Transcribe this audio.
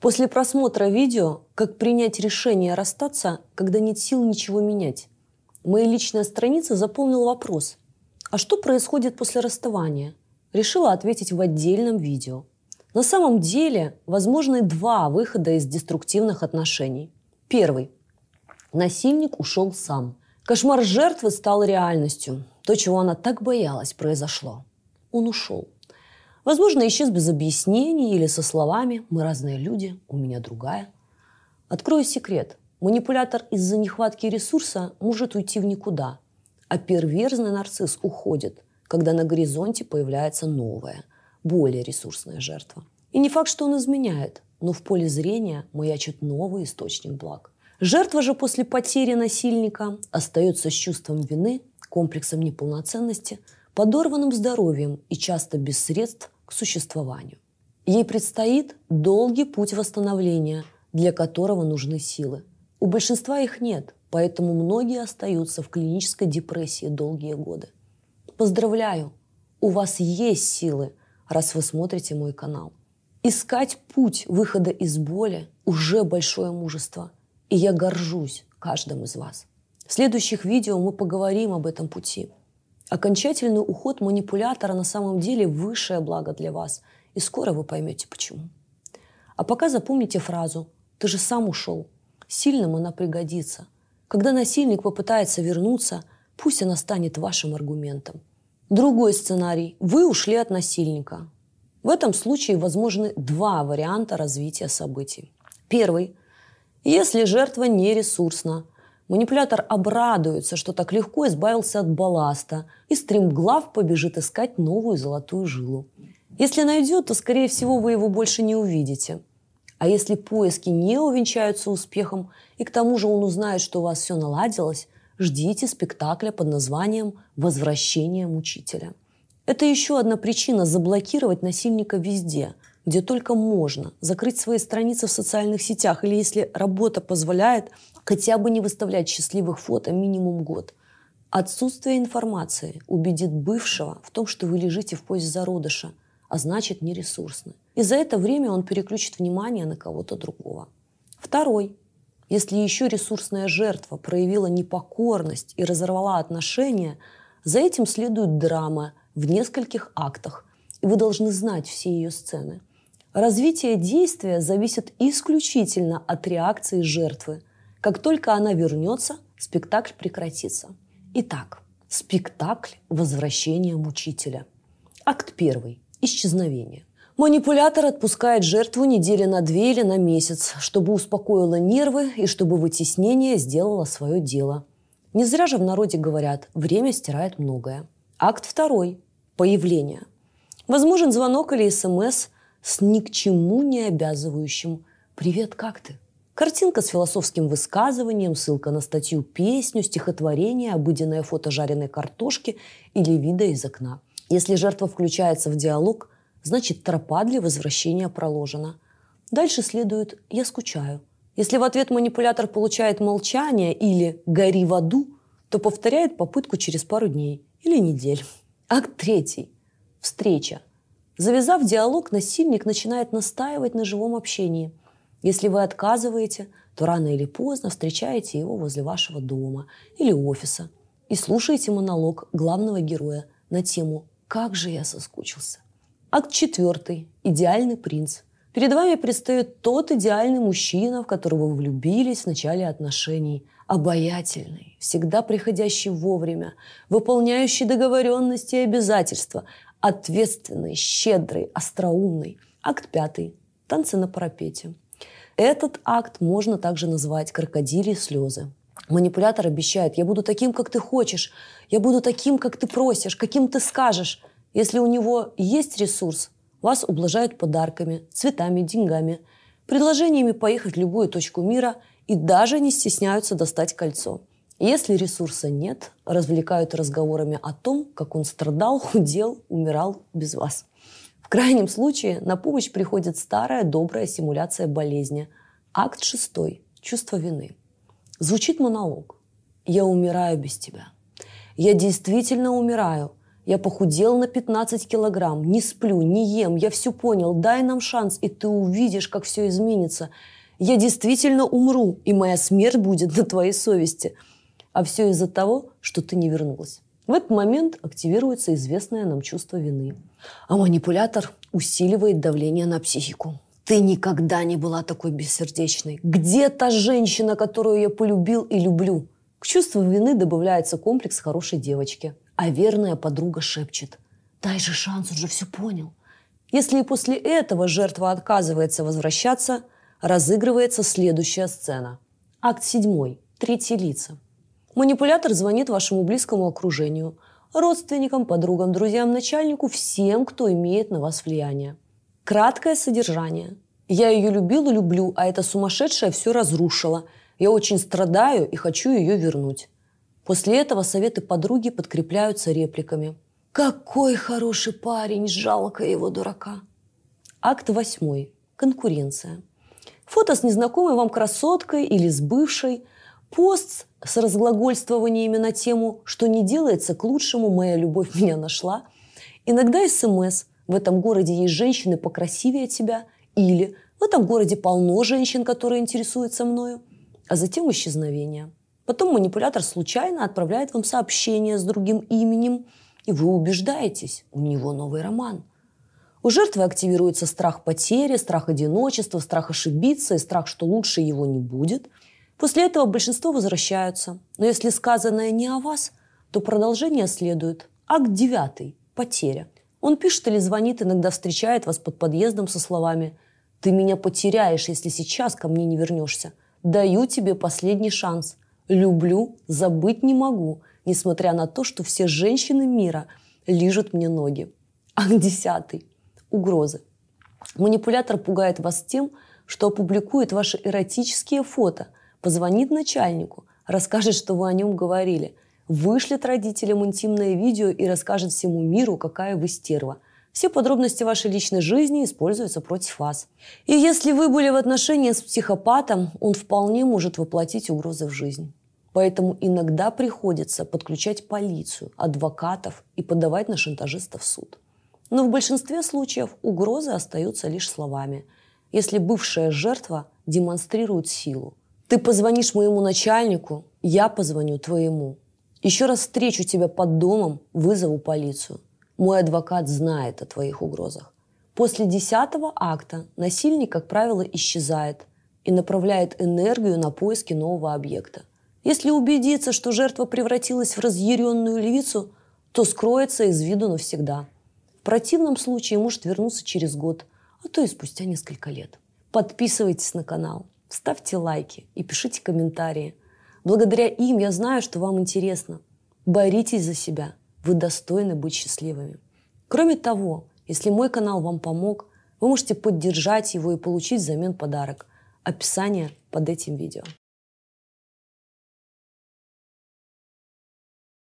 После просмотра видео «Как принять решение расстаться, когда нет сил ничего менять», моя личная страница заполнил вопрос «А что происходит после расставания?» Решила ответить в отдельном видео. На самом деле, возможны два выхода из деструктивных отношений. Первый. Насильник ушел сам. Кошмар жертвы стал реальностью. То, чего она так боялась, произошло. Он ушел. Возможно, исчез без объяснений или со словами «Мы разные люди, у меня другая». Открою секрет. Манипулятор из-за нехватки ресурса может уйти в никуда, а перверзный нарцисс уходит, когда на горизонте появляется новая, более ресурсная жертва. И не факт, что он изменяет, но в поле зрения маячит новый источник благ. Жертва же после потери насильника остается с чувством вины, комплексом неполноценности – подорванным здоровьем и часто без средств к существованию. Ей предстоит долгий путь восстановления, для которого нужны силы. У большинства их нет, поэтому многие остаются в клинической депрессии долгие годы. Поздравляю, у вас есть силы, раз вы смотрите мой канал. Искать путь выхода из боли уже большое мужество, и я горжусь каждым из вас. В следующих видео мы поговорим об этом пути – Окончательный уход манипулятора на самом деле высшее благо для вас, и скоро вы поймете почему. А пока запомните фразу «ты же сам ушел». Сильным она пригодится. Когда насильник попытается вернуться, пусть она станет вашим аргументом. Другой сценарий – вы ушли от насильника. В этом случае возможны два варианта развития событий. Первый – если жертва не ресурсна, Манипулятор обрадуется, что так легко избавился от балласта и стремглав побежит искать новую золотую жилу. Если найдет, то, скорее всего, вы его больше не увидите. А если поиски не увенчаются успехом, и к тому же он узнает, что у вас все наладилось, ждите спектакля под названием «Возвращение мучителя». Это еще одна причина заблокировать насильника везде, где только можно, закрыть свои страницы в социальных сетях или, если работа позволяет, хотя бы не выставлять счастливых фото минимум год. Отсутствие информации убедит бывшего в том, что вы лежите в позе зародыша, а значит нересурсны. И за это время он переключит внимание на кого-то другого. Второй. Если еще ресурсная жертва проявила непокорность и разорвала отношения, за этим следует драма в нескольких актах, и вы должны знать все ее сцены. Развитие действия зависит исключительно от реакции жертвы – как только она вернется, спектакль прекратится. Итак, спектакль «Возвращение мучителя». Акт первый. Исчезновение. Манипулятор отпускает жертву недели на две или на месяц, чтобы успокоила нервы и чтобы вытеснение сделало свое дело. Не зря же в народе говорят «время стирает многое». Акт второй. Появление. Возможен звонок или СМС с ни к чему не обязывающим «Привет, как ты?» Картинка с философским высказыванием, ссылка на статью, песню, стихотворение, обыденное фото жареной картошки или вида из окна. Если жертва включается в диалог, значит тропа для возвращения проложена. Дальше следует «я скучаю». Если в ответ манипулятор получает молчание или «гори в аду», то повторяет попытку через пару дней или недель. Акт третий. Встреча. Завязав диалог, насильник начинает настаивать на живом общении – если вы отказываете, то рано или поздно встречаете его возле вашего дома или офиса и слушаете монолог главного героя на тему «Как же я соскучился». Акт четвертый. Идеальный принц. Перед вами предстает тот идеальный мужчина, в которого вы влюбились в начале отношений. Обаятельный, всегда приходящий вовремя, выполняющий договоренности и обязательства, ответственный, щедрый, остроумный. Акт пятый. Танцы на парапете. Этот акт можно также назвать крокодилии слезы. Манипулятор обещает, я буду таким, как ты хочешь, я буду таким, как ты просишь, каким ты скажешь. Если у него есть ресурс, вас ублажают подарками, цветами, деньгами, предложениями поехать в любую точку мира и даже не стесняются достать кольцо. Если ресурса нет, развлекают разговорами о том, как он страдал, худел, умирал без вас крайнем случае на помощь приходит старая добрая симуляция болезни. Акт шестой. Чувство вины. Звучит монолог. «Я умираю без тебя. Я действительно умираю. Я похудел на 15 килограмм, не сплю, не ем, я все понял, дай нам шанс, и ты увидишь, как все изменится. Я действительно умру, и моя смерть будет на твоей совести. А все из-за того, что ты не вернулась. В этот момент активируется известное нам чувство вины. А манипулятор усиливает давление на психику. Ты никогда не была такой бессердечной. Где та женщина, которую я полюбил и люблю? К чувству вины добавляется комплекс хорошей девочки. А верная подруга шепчет. Дай же шанс, он же все понял. Если и после этого жертва отказывается возвращаться, разыгрывается следующая сцена. Акт седьмой. Третьи лица. Манипулятор звонит вашему близкому окружению, родственникам, подругам, друзьям, начальнику, всем, кто имеет на вас влияние. Краткое содержание. Я ее любил и люблю, а эта сумасшедшая все разрушила. Я очень страдаю и хочу ее вернуть. После этого советы подруги подкрепляются репликами. «Какой хороший парень, жалко его дурака!» Акт восьмой. Конкуренция. Фото с незнакомой вам красоткой или с бывшей. Пост с разглагольствованиями на тему «Что не делается к лучшему, моя любовь меня нашла». Иногда СМС «В этом городе есть женщины покрасивее тебя» или «В этом городе полно женщин, которые интересуются мною», а затем исчезновение. Потом манипулятор случайно отправляет вам сообщение с другим именем, и вы убеждаетесь, у него новый роман. У жертвы активируется страх потери, страх одиночества, страх ошибиться и страх, что лучше его не будет – После этого большинство возвращаются. Но если сказанное не о вас, то продолжение следует. Акт девятый. Потеря. Он пишет или звонит, иногда встречает вас под подъездом со словами «Ты меня потеряешь, если сейчас ко мне не вернешься. Даю тебе последний шанс. Люблю, забыть не могу, несмотря на то, что все женщины мира лижут мне ноги». Акт десятый. Угрозы. Манипулятор пугает вас тем, что опубликует ваши эротические фото – позвонит начальнику, расскажет, что вы о нем говорили, вышлет родителям интимное видео и расскажет всему миру, какая вы стерва. Все подробности вашей личной жизни используются против вас. И если вы были в отношениях с психопатом, он вполне может воплотить угрозы в жизнь. Поэтому иногда приходится подключать полицию, адвокатов и подавать на шантажиста в суд. Но в большинстве случаев угрозы остаются лишь словами, если бывшая жертва демонстрирует силу, ты позвонишь моему начальнику, я позвоню твоему. Еще раз встречу тебя под домом, вызову полицию. Мой адвокат знает о твоих угрозах. После десятого акта насильник, как правило, исчезает и направляет энергию на поиски нового объекта. Если убедиться, что жертва превратилась в разъяренную львицу, то скроется из виду навсегда. В противном случае может вернуться через год, а то и спустя несколько лет. Подписывайтесь на канал. Ставьте лайки и пишите комментарии. Благодаря им я знаю, что вам интересно. Боритесь за себя. Вы достойны быть счастливыми. Кроме того, если мой канал вам помог, вы можете поддержать его и получить взамен подарок. Описание под этим видео.